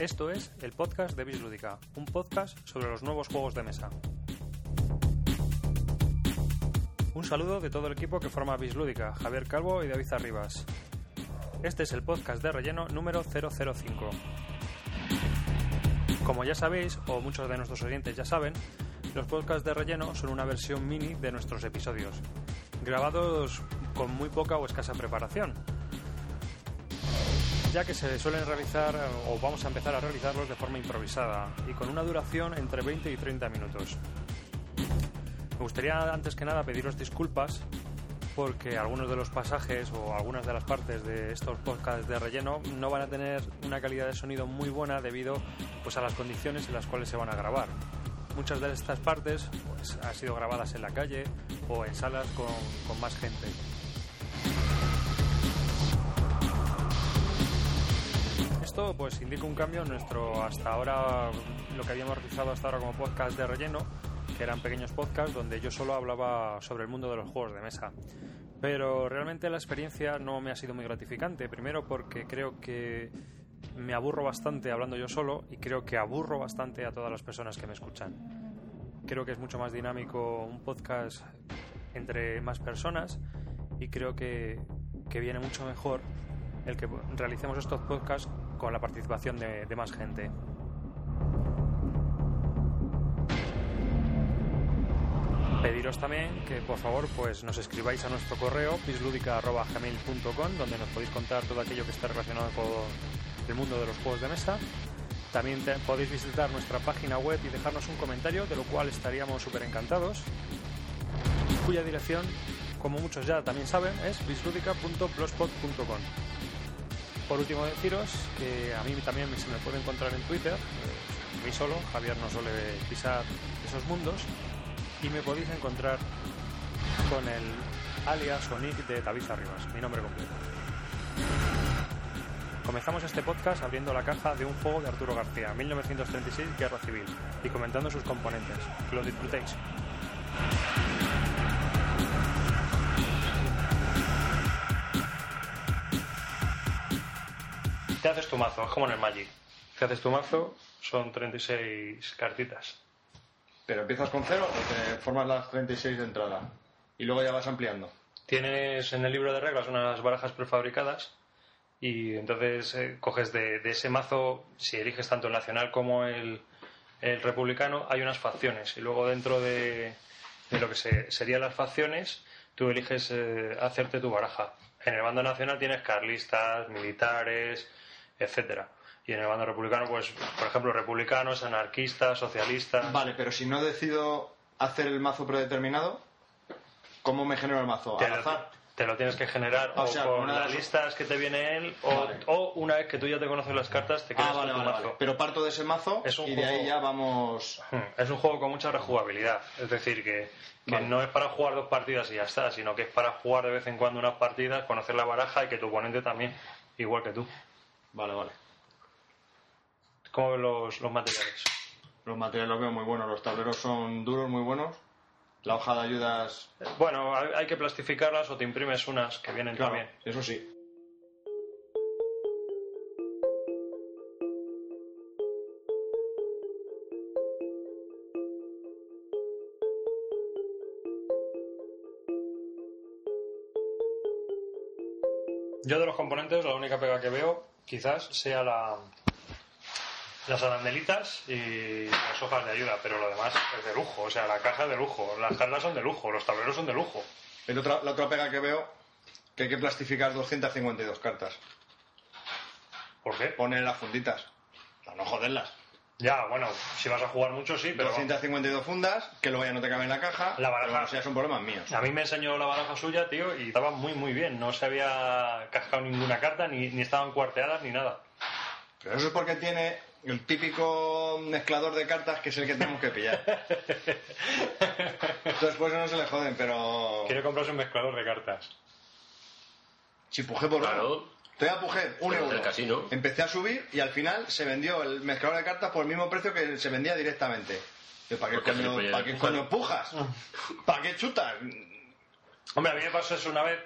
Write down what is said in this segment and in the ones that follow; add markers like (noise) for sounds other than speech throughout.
Esto es el podcast de Bislúdica, un podcast sobre los nuevos juegos de mesa. Un saludo de todo el equipo que forma Bislúdica, Javier Calvo y David Arribas. Este es el podcast de relleno número 005. Como ya sabéis, o muchos de nuestros oyentes ya saben, los podcasts de relleno son una versión mini de nuestros episodios, grabados con muy poca o escasa preparación, ya que se suelen realizar o vamos a empezar a realizarlos de forma improvisada y con una duración entre 20 y 30 minutos. Me gustaría antes que nada pediros disculpas porque algunos de los pasajes o algunas de las partes de estos podcasts de relleno no van a tener una calidad de sonido muy buena debido pues a las condiciones en las cuales se van a grabar. Muchas de estas partes pues, han sido grabadas en la calle o en salas con, con más gente. Esto pues indica un cambio en nuestro hasta ahora lo que habíamos realizado hasta ahora como podcast de relleno, que eran pequeños podcasts donde yo solo hablaba sobre el mundo de los juegos de mesa. Pero realmente la experiencia no me ha sido muy gratificante, primero porque creo que me aburro bastante hablando yo solo y creo que aburro bastante a todas las personas que me escuchan. Creo que es mucho más dinámico un podcast entre más personas y creo que, que viene mucho mejor el que realicemos estos podcasts con la participación de, de más gente. Pediros también que por favor pues nos escribáis a nuestro correo pisludica.gmail.com donde nos podéis contar todo aquello que está relacionado con el mundo de los juegos de mesa. También te- podéis visitar nuestra página web y dejarnos un comentario, de lo cual estaríamos súper encantados. Cuya dirección, como muchos ya también saben, es bisludica.blogspot.com. Por último, deciros que a mí también se me puede encontrar en Twitter, eh, mí solo, Javier no suele pisar esos mundos, y me podéis encontrar con el alias o nick de David Arribas, mi nombre completo. Comenzamos este podcast abriendo la caja de un juego de Arturo García, 1936 Guerra Civil, y comentando sus componentes. Que lo disfrutéis. ¿Qué haces tu mazo? Es como en el Magic. ¿Qué haces tu mazo? Son 36 cartitas. Pero empiezas con cero o te formas las 36 de entrada y luego ya vas ampliando. Tienes en el libro de reglas unas barajas prefabricadas y entonces eh, coges de, de ese mazo, si eliges tanto el nacional como el, el republicano, hay unas facciones y luego dentro de, de lo que se, serían las facciones tú eliges eh, hacerte tu baraja. En el bando nacional tienes carlistas, militares, etcétera. Y en el bando republicano, pues, por ejemplo, republicanos, anarquistas, socialistas. Vale, pero si no decido hacer el mazo predeterminado, ¿cómo me genero el mazo? te ¿Al azar? te lo tienes que generar O o, sea, con las listas que te viene él o, Vale. o una vez que tú ya te conoces las cartas te Ah, vale, tu vale, mazo. Pero parto de ese mazo Es un y de ahí ya vamos... Hmm, Es un juego con mucha rejugabilidad, es decir, que, que no es para jugar dos partidas y ya está, sino que es para jugar de vez en cuando unas partidas, conocer la baraja y que tu oponente también, igual que tú. Vale, vale. ¿Cómo ven los, los materiales? Los materiales los veo muy buenos, los tableros son duros, muy buenos. La hoja de ayudas... Bueno, hay, hay que plastificarlas o te imprimes unas que vienen Claro, también. eso sí. Yo de los componentes, la única pega que veo quizás sea la, las arandelitas y las hojas de ayuda, pero lo demás es de lujo. O sea, la caja es de lujo, las cartas son de lujo, los tableros son de lujo. El otra- la otra pega que veo, que hay que plastificar 252 cartas. ¿Por qué? Poner las funditas. Para no joderlas. Ya, bueno, si vas a jugar mucho, sí, pero 252 fundas, que luego ya no te cabe en la caja. La baraja. pero bueno, son problemas míos. a mí me enseñó la baraja suya, tío, y estaba muy, muy bien. No se había cascado ninguna carta, ni, ni estaban cuarteadas, ni nada. Pero eso es porque tiene el típico mezclador de cartas que es el que tenemos que pillar. (laughs) Entonces, pues no se le joden, pero. Quiere comprarse un mezclador de cartas. Si pujé por Claro. Te voy a pujer un Pero euro. casino. Empecé a subir y al final se vendió el mezclador de cartas por el mismo precio que se vendía directamente. Yo, ¿Para qué, coño, ¿para qué coño pujas? ¿Para qué chutas? Hombre, a mí me pasó eso una vez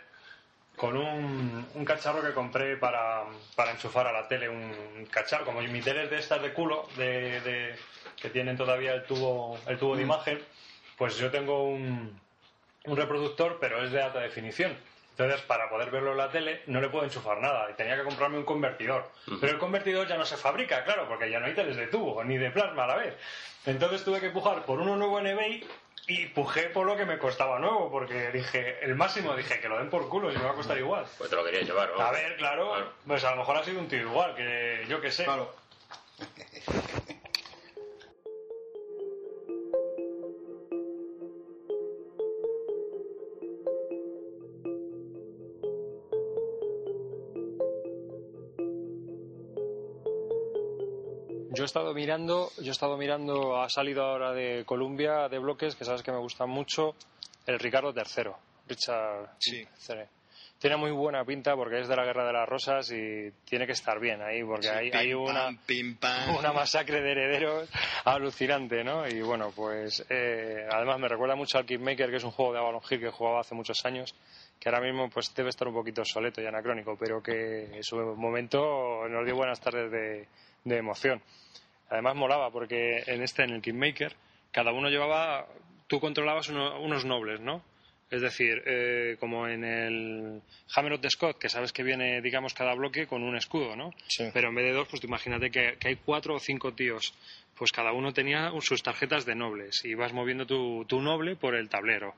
con un, un cacharro que compré para, para enchufar a la tele, un cacharro, como mi tele es de estas de culo, de, de- que tienen todavía el tubo, el tubo de imagen, pues yo tengo un, un reproductor, pero es de alta definición. Entonces, para poder verlo en la tele, no le puedo enchufar nada y tenía que comprarme un convertidor. Pero el convertidor ya no se fabrica, claro, porque ya no hay teles de tubo ni de plasma a la vez. Entonces tuve que pujar por uno nuevo en eBay y pujé por lo que me costaba nuevo, porque dije, el máximo, dije que lo den por culo y me va a costar igual. Pues te lo quería llevar, ¿no? A ver, claro, Claro. pues a lo mejor ha sido un tío igual, que yo que sé. Claro. Yo he estado mirando, yo he estado mirando, ha salido ahora de Columbia de bloques que sabes que me gustan mucho, el Ricardo III, Richard Sí. III. Tiene muy buena pinta porque es de la Guerra de las Rosas y tiene que estar bien ahí porque Sí, hay, pim, hay una, pam, pim, pam. una masacre de herederos alucinante, ¿no? Y bueno, pues eh, además me recuerda mucho al Kingmaker, que es un juego de Avalon Hill que jugaba hace muchos años, que ahora mismo pues debe estar un poquito obsoleto y anacrónico, pero que en su momento nos dio buenas tardes de, de emoción. Además molaba porque en este, en el Kingmaker, cada uno llevaba, tú controlabas uno- unos nobles, ¿no? Es decir, eh, como en el Hammer of the Scott, que sabes que viene, digamos, cada bloque con un escudo, ¿no? Sí. Pero en vez de dos, pues imagínate que, que hay cuatro o cinco tíos. Pues cada uno tenía sus tarjetas de nobles y vas moviendo tu, tu noble por el tablero,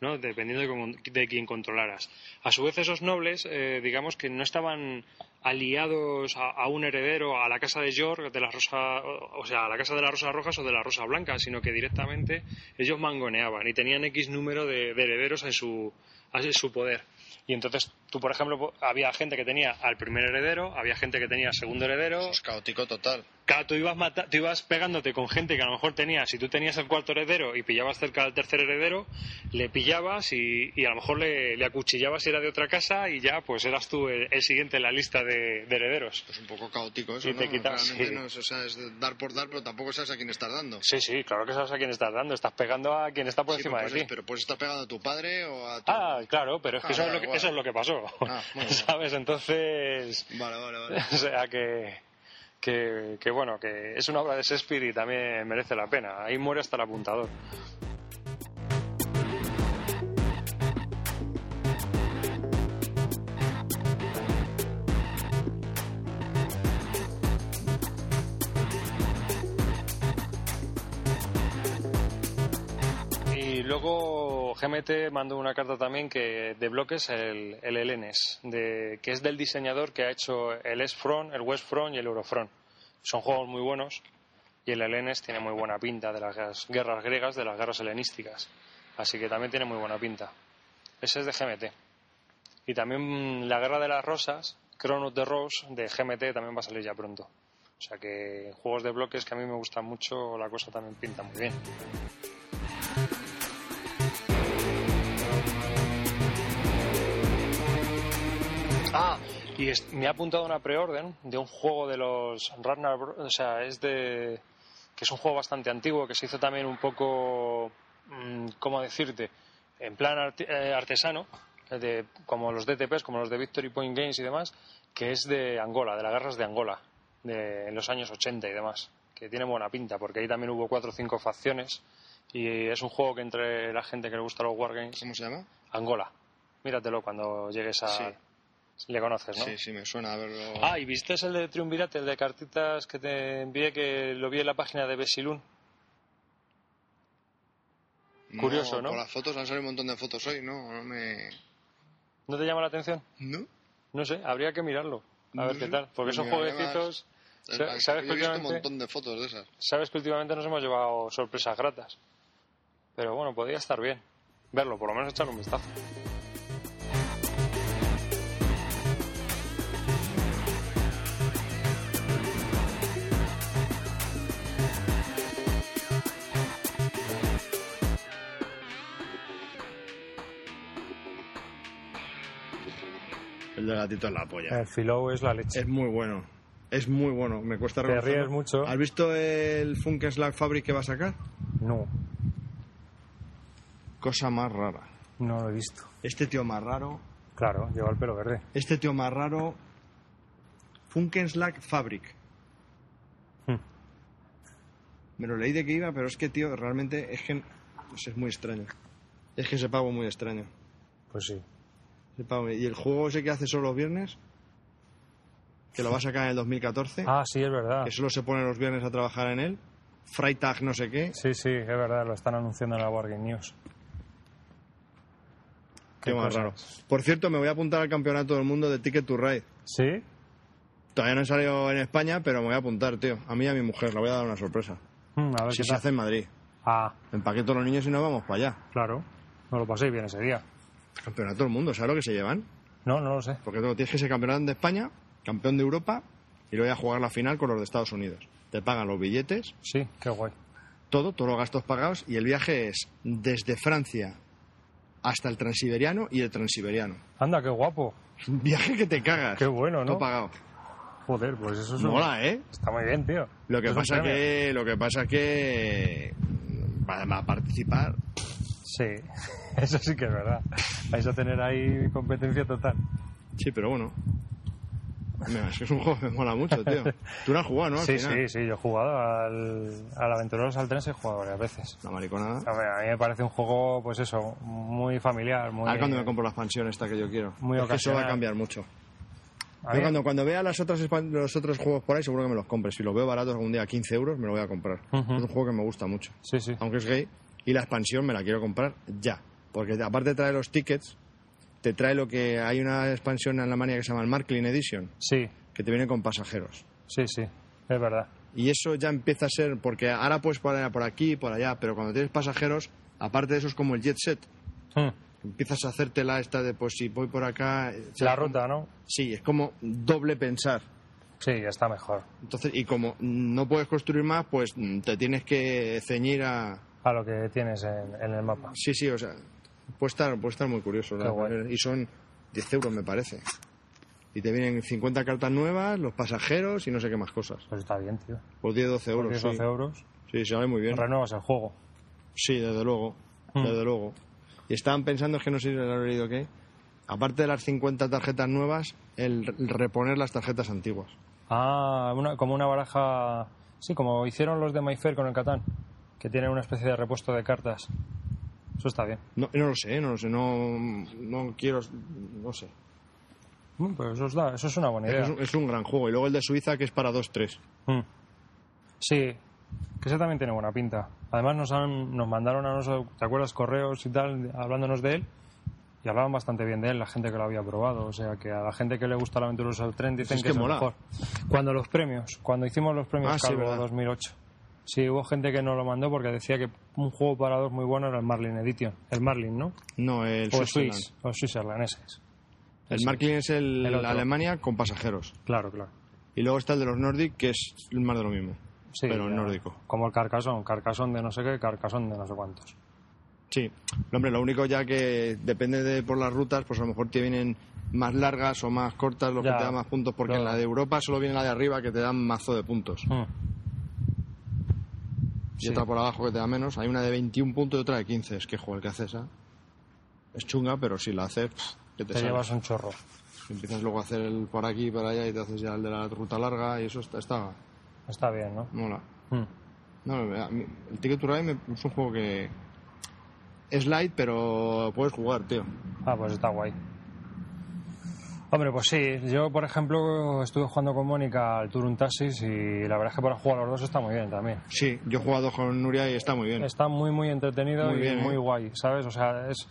¿no? Dependiendo de, de quién controlaras. A su vez, esos nobles, eh, digamos que no estaban aliados a, un heredero, a la casa de York, de la Rosa, o sea, a la casa de las Rosas Rojas o de la Rosa Blanca, sino que directamente ellos mangoneaban y tenían X número de, de herederos en su, en su poder. Y entonces tú, por ejemplo, había gente que tenía al primer heredero, había gente que tenía al segundo heredero. Es caótico total. Claro, tú ibas, mata- tú ibas pegándote con gente que a lo mejor tenía, si tú tenías el cuarto heredero y pillabas cerca del tercer heredero, le pillabas y, y a lo mejor le, le acuchillabas si era de otra casa y ya pues eras tú el, el siguiente en la lista de, de herederos. Es un poco caótico eso, Y te ¿no? quitas, Realmente sí. no es, o sea, es dar por dar, pero tampoco sabes a quién estás dando. Sí, sí, claro que sabes a quién estás dando, estás pegando a quien está por Sí, encima de puedes, ti. pero puedes estar pegado a tu padre o a tu... Ah, claro, pero es que, Ah, eso, es lo que eso es lo que pasó. Ah, (laughs) bien. ¿Sabes? Entonces, Vale, vale, vale. (laughs) o sea que, que, bueno, que es una obra de Shakespeare y también merece la pena. Ahí muere hasta el apuntador. Y luego GMT mandó una carta también que de bloques el, el que es del diseñador que ha hecho el East Front, el West Front y el Eurofront. Son juegos muy buenos y el Helenes tiene muy buena pinta de las guerras- griegas, de las guerras helenísticas. Así que también tiene muy buena pinta. Ese es de GMT. Y también la Guerra de las Rosas, Chronos de Rose, de GMT, también va a salir ya pronto. O sea que juegos de bloques que a mí me gustan mucho, la cosa también pinta muy bien. Y es- me ha apuntado una preorden de un juego de los Ragnar, o sea, es de que es un juego bastante antiguo que se hizo también un poco, mm, ¿cómo decirte? En plan eh, artesano, de, como los DTPs, como los de Victory Point Games y demás, que es de Angola, de las guerras de Angola, de, en los años 80 y demás, que tiene buena pinta, porque ahí también hubo cuatro o cinco facciones y es un juego que entre la gente que le gusta los wargames, ¿Cómo se llama? Angola. Míratelo cuando llegues a... Sí. Le conoces, ¿no? Sí, sí, me suena a verlo. Ah, ¿y viste el de Triunvirate, el de cartitas que te envié, que lo vi en la página de Besilun? curioso, ¿no? Por las fotos han salido un montón de fotos hoy, ¿no? No me... ¿No te llama la atención? ¿No? No sé, habría que mirarlo. A ver qué tal. Porque son Mira, jueguecitos... ¿Sabes he que, visto un últimamente, montón de fotos de esas. sabes que últimamente nos hemos llevado sorpresas gratas. Pero bueno, podría estar bien. Verlo, por lo menos echarle un vistazo. Gatito en la polla. El Philo es la leche. Es muy bueno. Es muy bueno. Me cuesta Te ríes mucho. ¿Has visto el Funkenslag Fabric que va a sacar? No, Cosa más rara. no lo he visto. Este tío más raro. Claro, lleva el pelo verde. Este tío más raro. Funkenslag Fabric. Hmm. Me lo leí de que iba, pero es que, tío, realmente es que pues es muy extraño. Es que ese pavo muy extraño. Pues sí. Y el juego ese que hace solo los viernes, que lo va a sacar en el 2014, Ah, sí, es verdad. que solo se pone los viernes a trabajar en él, Freitag no sé qué, Sí, sí, es verdad, lo están anunciando en la Wargame News. qué más raro. Por cierto, me voy a apuntar al campeonato del mundo de Ticket to Ride. ¿Sí? Todavía no he salido en España, pero me voy a apuntar, tío. A mí y a mi mujer, le voy a dar una sorpresa. Mm, a ver Si qué se tal. hace en Madrid. Ah, Empaqué todos los niños y nos vamos para allá. claro. No lo paséis bien ese día. Campeonato del mundo, ¿sabes lo que se llevan? No, no lo sé. Porque tú tienes que ser campeón de España, campeón de Europa y luego a jugar la final con los de Estados Unidos. Te pagan los billetes, Sí, qué guay. todo, todos los gastos pagados y el viaje es desde Francia hasta el transiberiano y el transiberiano. Anda, qué guapo. Un viaje que te cagas. Qué bueno, ¿no? Todo pagado. Joder, pues eso es un- Mola, ¿eh? Está muy bien, tío. Lo que pasa que lo que pasa que va a participar. Sí, (laughs) eso sí que es verdad. Vais a tener ahí competencia total. Sí, pero bueno. Mira, es que es un juego que me mola mucho, tío. Tú no has jugado, ¿no? Al sí, final. sí, sí. Yo he jugado al, al Aventureros al Tren, he jugado varias veces. La mariconada. Hombre, a mí me parece un juego, pues eso, muy familiar, muy... A ver cuando me compro la expansión esta que yo quiero. Muy es que eso va a cambiar mucho. A Yo cuando, cuando vea las otras, los otros juegos por ahí, seguro que me los compre. Si los veo baratos algún día a 15 euros, me lo voy a comprar. Es un juego que me gusta mucho. Sí, sí. Aunque es gay. Y la expansión me la quiero comprar ya. Porque aparte trae los tickets, te trae lo que... Hay una expansión en Alemania que se llama el Marklin Edition, Sí, que te viene con pasajeros. sí, sí. Es verdad. Y eso ya empieza a ser... Porque ahora puedes por, por aquí por allá, pero cuando tienes pasajeros, aparte de eso es como el jet set. Mm. Empiezas a hacértela esta de, pues si voy por acá... La ruta, ¿no? Sí, es como doble pensar. Sí, está mejor. Entonces, y como no puedes construir más, pues mm, te tienes que ceñir a... A lo que tienes en, en el mapa. Sí, sí, o sea, puede estar, puede estar muy curioso. La. Y son 10 euros, me parece. Y te vienen 50 cartas nuevas, los pasajeros y no sé qué más cosas. Pues está bien, tío. Por 10, 12 euros. 10, sí. 12 euros. Sí, se vale muy bien. Renuevas el juego. Sí, desde luego. Mm. Desde luego. Y estaban pensando, es que no sé si lo he leído qué, aparte de las 50 tarjetas nuevas, el reponer las tarjetas antiguas. Ah, una- como una baraja... Sí, como hicieron los de MyFair con el Catán, que tienen una especie de repuesto de cartas. Eso está bien. No, no lo sé, no lo sé, no, no quiero, no sé. Mm, Pues eso, está- eso es una buena idea. Es un, es un gran juego. Y luego el de Suiza, que es para 2-3. Mm. Sí, que ese también tiene buena pinta. Además nos han, nos mandaron a nosotros, ¿te acuerdas? Correos y tal, hablándonos de él. Y hablaban bastante bien de él, la gente que lo había probado. O sea, que a la gente que le gusta la aventurosa del tren dicen Es que, que es el mola. mejor. Cuando los premios, cuando hicimos los premios Ah, sí, Calvo verdad. 2008. Sí, hubo gente que nos lo mandó porque decía que un juego para dos muy bueno era el Marlin Edition. El Marlin, ¿no? No, el O el Switzerland. Swiss, o Switzerland, ese es. El Ese Marklin es el, El. Alemania con pasajeros. Claro, claro. Y luego está el de los Nordic, que es más de lo mismo. Sí, pero ya. nórdico. Como el Carcassonne, Carcassonne de no sé qué, Carcassonne de no sé cuántos. Sí. No, Hombre, lo único ya que depende de por las rutas, pues a lo mejor te vienen más largas o más cortas los Ya. que te dan más puntos, porque en la de Europa solo viene la de arriba que te dan mazo de puntos. Mm. Y Sí. otra por abajo que te da menos. Hay una de 21 puntos y otra de 15. Es que, joder, ¿qué haces esa? Es chunga, pero si la haces, pff, que te, Te llevas un chorro. Empiezas luego a hacer el por aquí y por allá y te haces ya el de la ruta larga y eso está, está Está bien, ¿no? mola. Mm. No, mí- el Ticket to Ride es un juego que es light, pero puedes jugar, tío. Ah, pues está guay. Hombre, pues sí. Yo, por ejemplo, estuve jugando con Mónica al Turun Taxis y la verdad es que para jugar a los dos está muy bien también. Sí, yo he jugado con Nuria y está muy bien. Está muy, muy entretenido Muy y bien, muy ¿eh? guay, ¿sabes? O sea, es,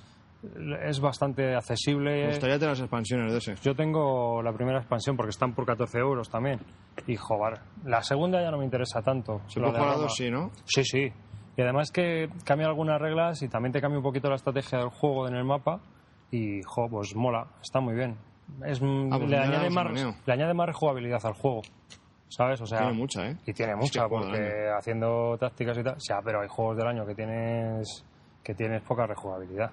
es bastante accesible. Me gustaría tener las expansiones de ese. Yo tengo la primera expansión porque están por 14 euros también. Y joder, la segunda ya no me interesa tanto. Se puede de jugar a dos, sí, ¿no? Sí, sí. Y además que cambia algunas reglas y también te cambia un poquito la estrategia del juego en el mapa. Y, jo, pues mola, está muy bien. Es, Ah, pues le, añade más, le añade más rejugabilidad al juego. ¿Sabes? O sea, Tiene mucha, ¿eh? y tiene Es mucha, porque haciendo tácticas y tal. O sea, pero hay juegos del año que tienes que tienes poca rejugabilidad.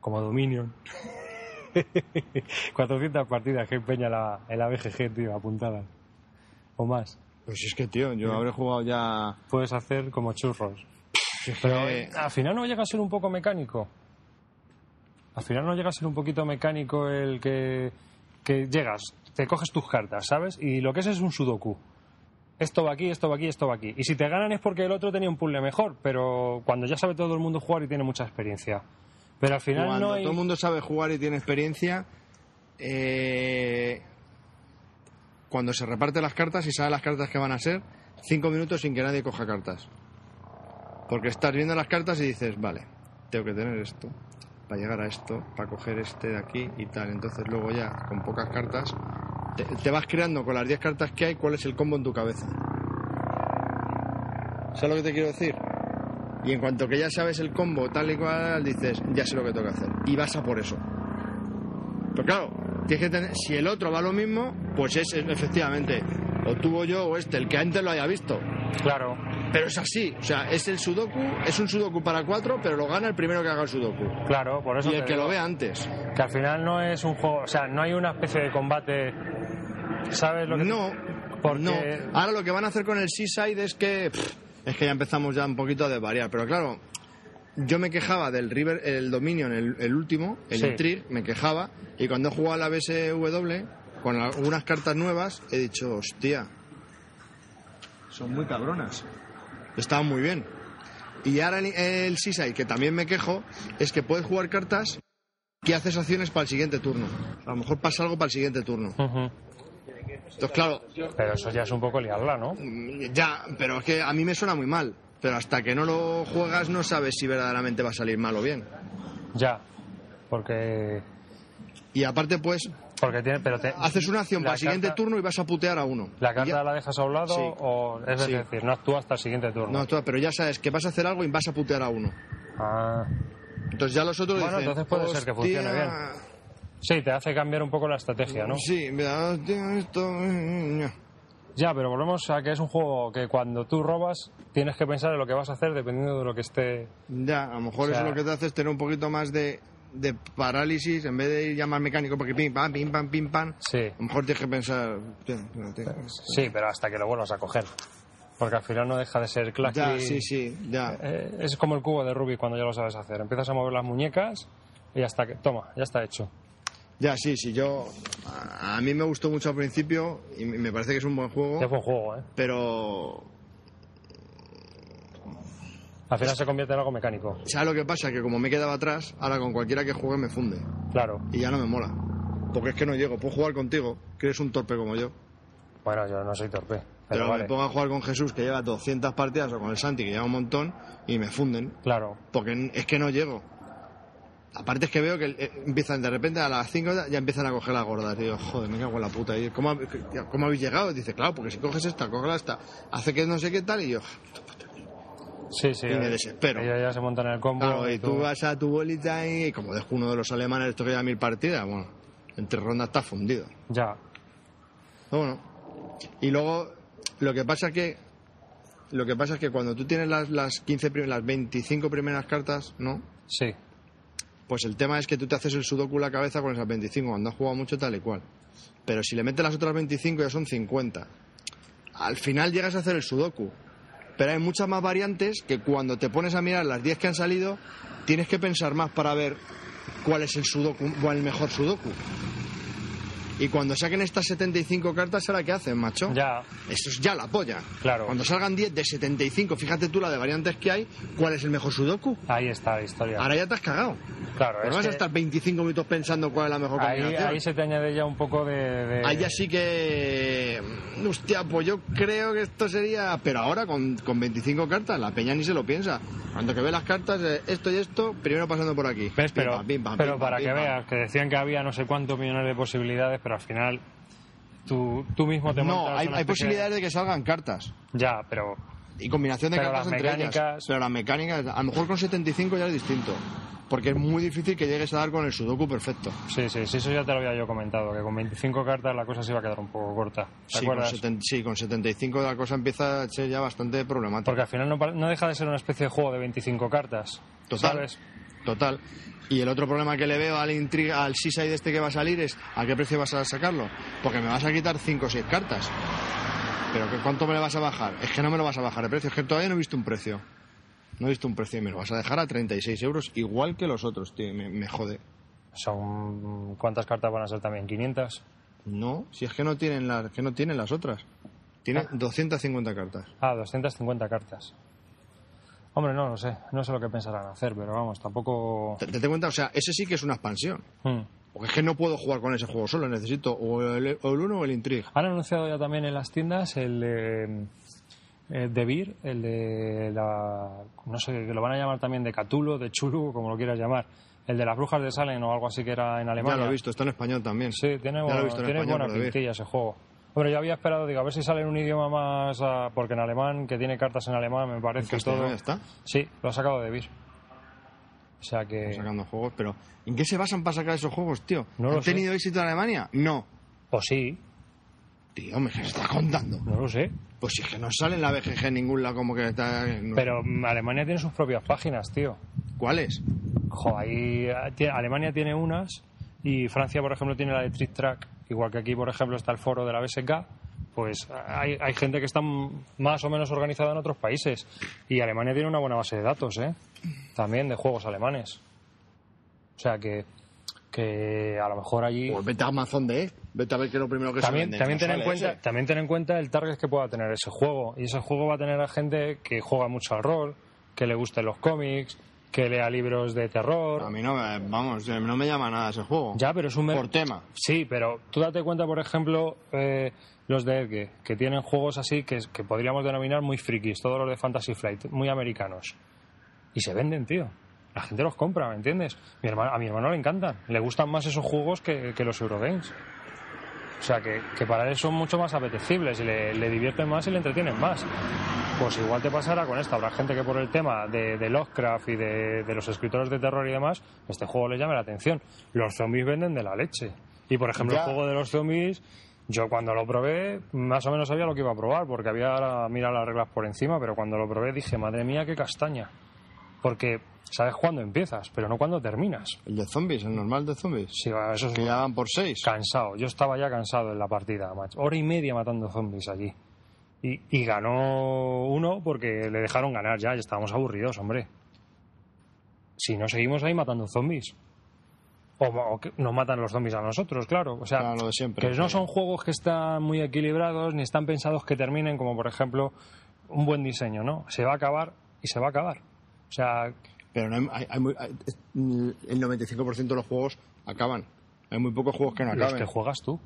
Como Dominion. (laughs) 400 partidas que empeña la, en la BGG, tío, apuntadas. O más. Pues es que, tío, yo habré jugado ya... Puedes hacer como churros. Pero eh, al final no llega a ser un poco mecánico. Al final no llega a ser un poquito mecánico el que, que llegas, te coges tus cartas, ¿sabes? Y lo que es es un sudoku. Esto va aquí, esto va aquí, esto va aquí. Y si te ganan es porque el otro tenía un puzzle mejor, pero cuando ya sabe todo el mundo jugar y tiene mucha experiencia. Pero al final Cuando no hay... todo el mundo sabe jugar y tiene experiencia, eh, cuando se reparte las cartas y sabe las cartas que van a ser, cinco minutos sin que nadie coja cartas. Porque estás viendo las cartas y dices, vale, tengo que tener esto, para llegar a esto, para coger este de aquí y tal. Entonces luego ya, con pocas cartas, te, vas creando con las 10 cartas que hay cuál es el combo en tu cabeza. ¿Sabes lo que te quiero decir? Y en cuanto que ya sabes el combo tal y cual, dices, ya sé lo que tengo que hacer. Y vas a por eso. Pero claro, tienes que tener, si el otro va lo mismo, pues es es- efectivamente, o tú o yo o este, el que antes lo haya visto. Claro, Pero es así, o sea, es el sudoku, es un sudoku para cuatro, pero lo gana el primero que haga el sudoku. claro, por eso Y el que lo vea antes. que al final no es un juego, o sea, no hay una especie de combate, ¿sabes lo que No, Porque- no. Ahora lo que van a hacer con el Seaside es que pff, es que ya empezamos ya un poquito a desvariar, pero claro, yo me quejaba del River, el Dominion, el, el último, el Sí. Intrigue, me quejaba y cuando he jugado a la BSW con algunas cartas nuevas he dicho, hostia, son muy cabronas. Estaban muy bien. Y ahora el, el Seaside, que también me quejo, es que puedes jugar cartas que haces acciones para el siguiente turno. A lo mejor pasa algo para el siguiente turno. Entonces, claro, Pero eso ya es un poco liarla, ¿no? Mm, Ya, pero es que a mí me suena muy mal. Pero hasta que no lo juegas no sabes si verdaderamente va a salir mal o bien. Ya, porque Y aparte, pues, porque tiene, pero te- haces una acción para el siguiente carta- turno y vas a putear a uno. La carta ya- la dejas a un lado Sí. o es Sí. decir, no actúa hasta el siguiente turno. No, tú- pero ya sabes que vas a hacer algo y vas a putear a uno. Ah. Entonces ya los otros Bueno, dicen... entonces puede ser que "Hostia, funcione bien". Sí, te hace cambiar un poco la estrategia, ¿no? Sí, mira, esto... Ya, pero volvemos a que es un juego que cuando tú robas tienes que pensar en lo que vas a hacer dependiendo de lo que esté. Ya, a lo mejor O sea- eso lo que te hace es tener un poquito más de, de parálisis en vez de ir ya más mecánico porque pim, pam, pim, pam, pim, pam. Sí, A lo mejor tienes que pensar... sí, pero hasta que lo vuelvas a coger. Porque al final no deja de ser clacky. Ya, sí, sí, ya. Eh, es como el cubo de Rubik cuando ya lo sabes hacer. Empiezas a mover las muñecas y hasta que. Toma, ya está hecho. Ya, sí, sí, yo... A, a mí me gustó mucho al principio y me parece que es un buen juego, Es buen juego, ¿eh? pero... Al final se convierte en algo mecánico. ¿Sabes lo que pasa? Que como me quedaba atrás, ahora con cualquiera que juegue me funde. Claro. Y ya no me mola. Porque es que no llego. Puedo jugar contigo, que eres un torpe como yo. Bueno, yo no soy torpe. Pero, Pero, vale. me pongo a jugar con Jesús, que lleva 200 partidas, o con el Santi, que lleva un montón, y me funden. Claro. Porque es que no llego. Aparte es que veo que eh, empiezan de repente a las 5 ya empiezan a coger las gordas. Y digo, joder, me cago en la puta. Y, ¿cómo, ¿Cómo habéis llegado? Y dice, claro, porque si coges esta, coges esta, hace que no sé qué tal. Y yo, Sí, sí. Y me desespero. Ellos ya se montan en el combo. claro, y tú vas a tu bolita y como dejo uno de los alemanes, esto que lleva mil partidas, bueno, entre rondas está fundido. Ya. Bueno, y luego lo que pasa es que lo que pasa es que cuando tú tienes las, las 15 prim- las 25 primeras cartas, ¿no? Sí. Pues el tema es que tú te haces el sudoku en la cabeza con esas 25 cuando has jugado mucho tal y cual. Pero si le metes las otras 25 ya son 50. Al final llegas a hacer el sudoku. Pero hay muchas más variantes que cuando te pones a mirar las 10 que han salido, tienes que pensar más para ver cuál es el sudoku, cuál es el mejor sudoku. Y cuando saquen estas 75 cartas, ¿ahora qué hacen, macho? Ya. Eso es ya la polla. Claro. Cuando salgan 10 de 75, fíjate tú la de variantes que hay, ¿cuál es el mejor sudoku? Ahí está la historia. Ahora ya te has cagado. claro. Pero es vas a estar 25 minutos pensando cuál es la mejor ahí, combinación. ahí se te añade ya un poco de. de- Ahí ya sí que... Hostia, pues yo creo que esto sería... Pero ahora con, con 25 cartas, la peña ni se lo piensa. Cuando que ve las cartas, esto y esto, primero pasando por aquí. ¿Ves? Pim, Pero, pam, pim, pam, pero pim, para que veas, que decían que había no sé cuántos millones de posibilidades, pero al final tú, tú mismo te No, montas hay, posibilidades de que salgan cartas. Ya, pero Y combinación de Pero cartas las entre mecánicas- ellas. Pero las mecánicas, a lo mejor con 75 ya es distinto. Porque es muy difícil que llegues a dar con el sudoku perfecto. sí, sí, sí, eso ya te lo había yo comentado, que con 25 cartas la cosa se iba a quedar un poco corta. ¿Te Sí con, acuerdas? seten- sí, con 75 la cosa empieza a ser ya bastante problemática. Porque al final no, no deja de ser una especie de juego de 25 cartas. Total. ¿Sabes? Total. Y el otro problema que le veo al intriga, al Seaside este que va a salir es ¿a qué precio vas a sacarlo? Porque me vas a quitar 5 o 6 cartas. ¿Pero cuánto me le vas a bajar? Es que no me lo vas a bajar de precio, es que todavía no he visto un precio. No he visto un precio y me lo vas a dejar a 36 euros, igual que los otros, tío. Me, me jode. Son ¿Cuántas cartas van a ser también? ¿500? No, si es que no tienen las, que no tienen las otras. Tiene 250 cartas. Ah, 250 cartas. Hombre, no lo sé. No sé lo que pensarán hacer, pero vamos, tampoco... Te, te cuenta, o sea, ese sí que es una expansión. Hmm. Porque es que no puedo jugar con ese juego solo, necesito o el, o el uno o el Intrigue. Han anunciado ya también en las tiendas el de, eh, de Beer, el de la... No sé, que lo van a llamar también de Catulo, de Chulu, como lo quieras llamar. El de las brujas de Salem o algo así que era en Ya Alemania. lo he visto, está en español también. Sí, tiene, Ya en tiene español, buena pintilla ese juego. Hombre, yo había esperado, digo, a ver si sale en un idioma más... ah, porque en alemán, que tiene cartas en alemán, me En parece castellano todo... ya está, Sí, lo ha sacado de Beer. O sea que... sacando juegos, pero ¿en qué se basan para sacar esos juegos, tío? No lo ¿Han sé. tenido éxito en Alemania? No. Pues sí, Tío, me está contando. no lo sé. Pues si es que no sale en la BGG en ningún lado como que está... no. Pero Alemania tiene sus propias páginas, tío. ¿Cuáles? Jo, ahí tie- Alemania tiene unas y Francia, por ejemplo, tiene la de Trick Track, igual que aquí, por ejemplo, está el foro de la BSK. Pues hay, hay gente que está más o menos organizada en otros países. Y Alemania tiene una buena base de datos, ¿eh? También de juegos alemanes. O sea que, que a lo mejor allí... Pues vete a Amazon de, vete a ver qué es lo primero que También, se vende. también, No ten en cuenta, ese. también ten en cuenta el target que pueda tener ese juego. Y ese juego va a tener a gente que juega mucho al rol, que le gusten los cómics, que lea libros de terror. A mí no, me- vamos, no me llama nada ese juego. Ya, pero es un Por tema. Sí, pero tú date cuenta, por ejemplo, eh, los de Edge, que tienen juegos así que, que podríamos denominar muy frikis, todos los de Fantasy Flight, muy americanos. Y se venden, tío. La gente los compra, ¿me entiendes? Mi hermano, a mi hermano le encantan. Le gustan más esos juegos que, que los Eurogames. O sea, que, que para él son mucho más apetecibles y le, le divierten más y le entretienen más. Pues igual te pasará con esta. Habrá gente que por el tema de, de Lovecraft y de, de los escritores de terror y demás, este juego le llame la atención. Los zombies venden de la leche. Y por ejemplo, Ya. el juego de los zombies, yo cuando lo probé, más o menos sabía lo que iba a probar, porque había mirado las reglas por encima, pero cuando lo probé dije, madre mía, qué castaña. Porque sabes cuándo empiezas, pero no cuándo terminas. El de zombies, el normal de zombies. Sí, eso es Que ya van por seis. cansado. Yo estaba ya cansado en la partida, macho. Hora y media matando zombies allí. Y, y ganó uno porque le dejaron ganar ya, ya estábamos aburridos, hombre. Si no seguimos ahí matando zombies. O, o que nos matan los zombies a nosotros, claro. O sea, Claro, lo de siempre. que no son juegos que están muy equilibrados ni están pensados que terminen como, por ejemplo, un buen diseño, ¿no? Se va a acabar y se va a acabar. Sea, Pero no hay, hay- muy- hay- es- el 95% de los juegos acaban. Hay muy pocos juegos que no los acaben. que juegas tú.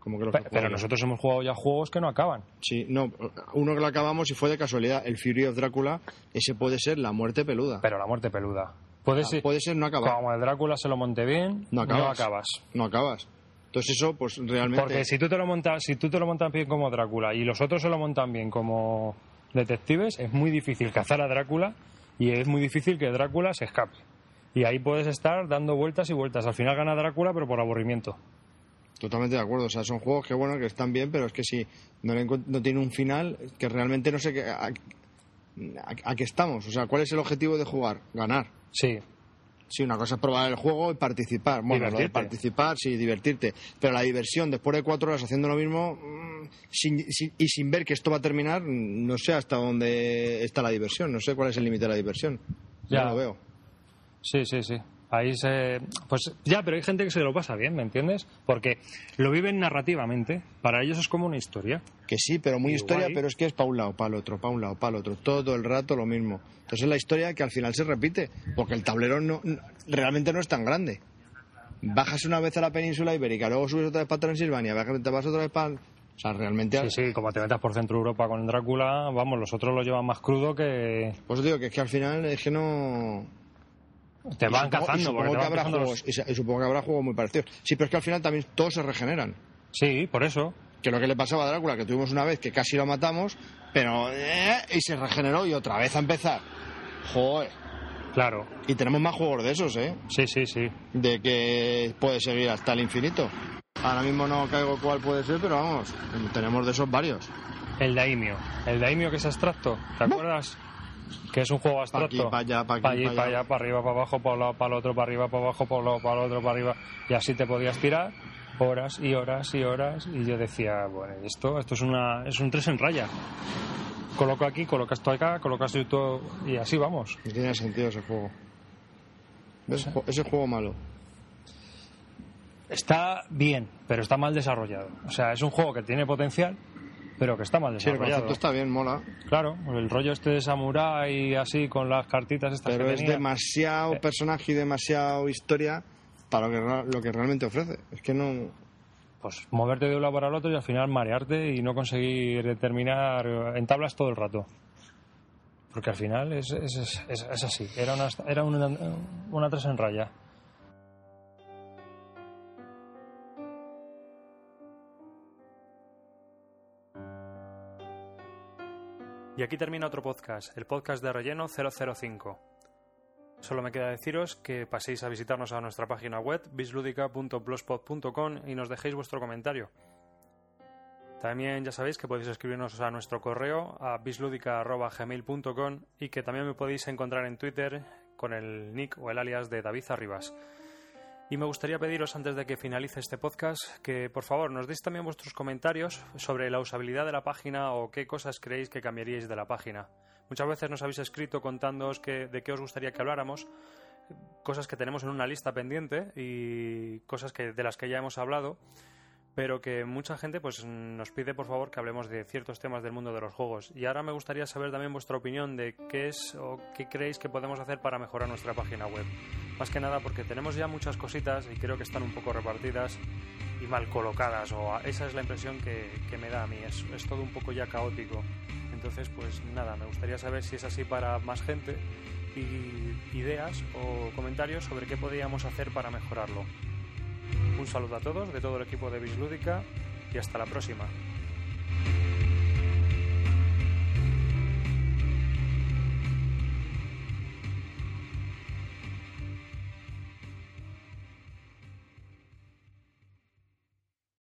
Como que los Pe- que Pero nosotros hemos jugado ya juegos que no acaban. Sí, no, uno que lo acabamos y fue de casualidad. El Fury of Drácula, ese puede ser la muerte peluda. Pero la muerte peluda. Puede Ah, ser, puede ser no acabar. como el Drácula se lo monte bien, No acabas. no acabas. No acabas. Entonces eso, pues realmente... Porque si tú te lo montas, si tú te lo montas bien como Drácula y los otros se lo montan bien como detectives, es muy difícil cazar a Drácula y es muy difícil que Drácula se escape. Y ahí puedes estar dando vueltas y vueltas. Al final gana Drácula, pero por aburrimiento. Totalmente de acuerdo. O sea, son juegos que, bueno, que están bien, pero es que si no, le no tiene un final, que realmente no sé qué, a, a- a qué estamos. O sea, ¿cuál es el objetivo de jugar? Ganar. Sí, Sí, una cosa es probar el juego y participar. Bueno, lo de Divertirte. participar, sí, divertirte. Pero la diversión, después de cuatro horas haciendo lo mismo mm, sin- sin- y sin ver que esto va a terminar, no sé hasta dónde está la diversión. No sé cuál es el límite de la diversión. Ya. No lo veo. sí, sí, sí. Ahí se. Pues ya, pero hay gente que se lo pasa bien, ¿me entiendes? Porque lo viven narrativamente. Para ellos es como una historia. Que sí, pero muy historia, pero es que es para un lado, para el otro, para un lado, para el otro. Todo el rato lo mismo. Entonces es la historia que al final se repite, porque el tablero no, no- realmente no es tan grande. Bajas una vez a la península ibérica, luego subes otra vez para Transilvania, te vas otra vez para... O sea, realmente... Sí, sí, como te metas por Centro Europa con Drácula, vamos, los otros lo llevan más crudo que. Pues digo que es que al final es que no... Te van supongo- cazando, porque supongo te que van habrá los- juegos, y se- y supongo que habrá juegos muy parecidos. Sí, pero es que al final también todos se regeneran. Sí, por eso. Que lo que le pasaba a Drácula, que tuvimos una vez que casi lo matamos, pero... eh, y se regeneró y otra vez a empezar. Joder. Claro. Y tenemos más juegos de esos, ¿eh? Sí, sí, sí. De que puede seguir hasta el infinito. Ahora mismo no caigo cuál puede ser, pero vamos, tenemos de esos varios. El Daimio. El Daimio que es abstracto. ¿Te acuerdas? Que es un juego Pa' abstracto. aquí, pa' allá, pa' aquí, Pa' allí, pa' allá. allá, para arriba, para abajo, para un lado, para el otro, para arriba, para abajo, para un lado, para el otro, para arriba. Y así te podías tirar horas y horas y horas. Y yo decía, bueno, esto, esto es, una, es un tres en raya. Coloco aquí, colocas esto acá, colocas esto y así vamos. No tiene sentido ese juego. ¿Ves? Ese juego malo. está bien, pero está mal desarrollado. O sea, es un juego que tiene potencial, pero que está mal Sí, el desarrollado. concepto está bien, mola. Claro, el rollo este de samurái así con las cartitas estas Pero que es tenía. demasiado Eh. personaje y demasiado historia para lo que, lo que realmente ofrece. Es que no. Pues moverte de un lado para el otro y al final marearte y no conseguir terminar en tablas todo el rato. Porque al final es, es, es- es- es así, era una, era una, una tres en raya. Y aquí termina otro podcast, el podcast de relleno 005. Solo me queda deciros que paséis a visitarnos a nuestra página web bisludica.blogspot.com y nos dejéis vuestro comentario. También ya sabéis que podéis escribirnos a nuestro correo a bisludica.gmail.com y que también me podéis encontrar en Twitter con el nick o el alias de David Arribas. Y me gustaría pediros antes de que finalice este podcast que por favor nos deis también vuestros comentarios sobre la usabilidad de la página o qué cosas creéis que cambiaríais de la página. Muchas veces nos habéis escrito contándoos que, de qué os gustaría que habláramos, cosas que tenemos en una lista pendiente y cosas que, de las que ya hemos hablado, pero que mucha gente pues nos pide por favor que hablemos de ciertos temas del mundo de los juegos. Y ahora me gustaría saber también vuestra opinión de qué es o qué creéis que podemos hacer para mejorar nuestra página web. Más que nada porque tenemos ya muchas cositas y creo que están un poco repartidas y mal colocadas, o esa es la impresión que, que me da a mí, es, es todo un poco ya caótico. Entonces, pues nada, me gustaría saber si es así para más gente y ideas o comentarios sobre qué podríamos hacer para mejorarlo. Un saludo a todos de todo el equipo de Bislúdica y hasta la próxima.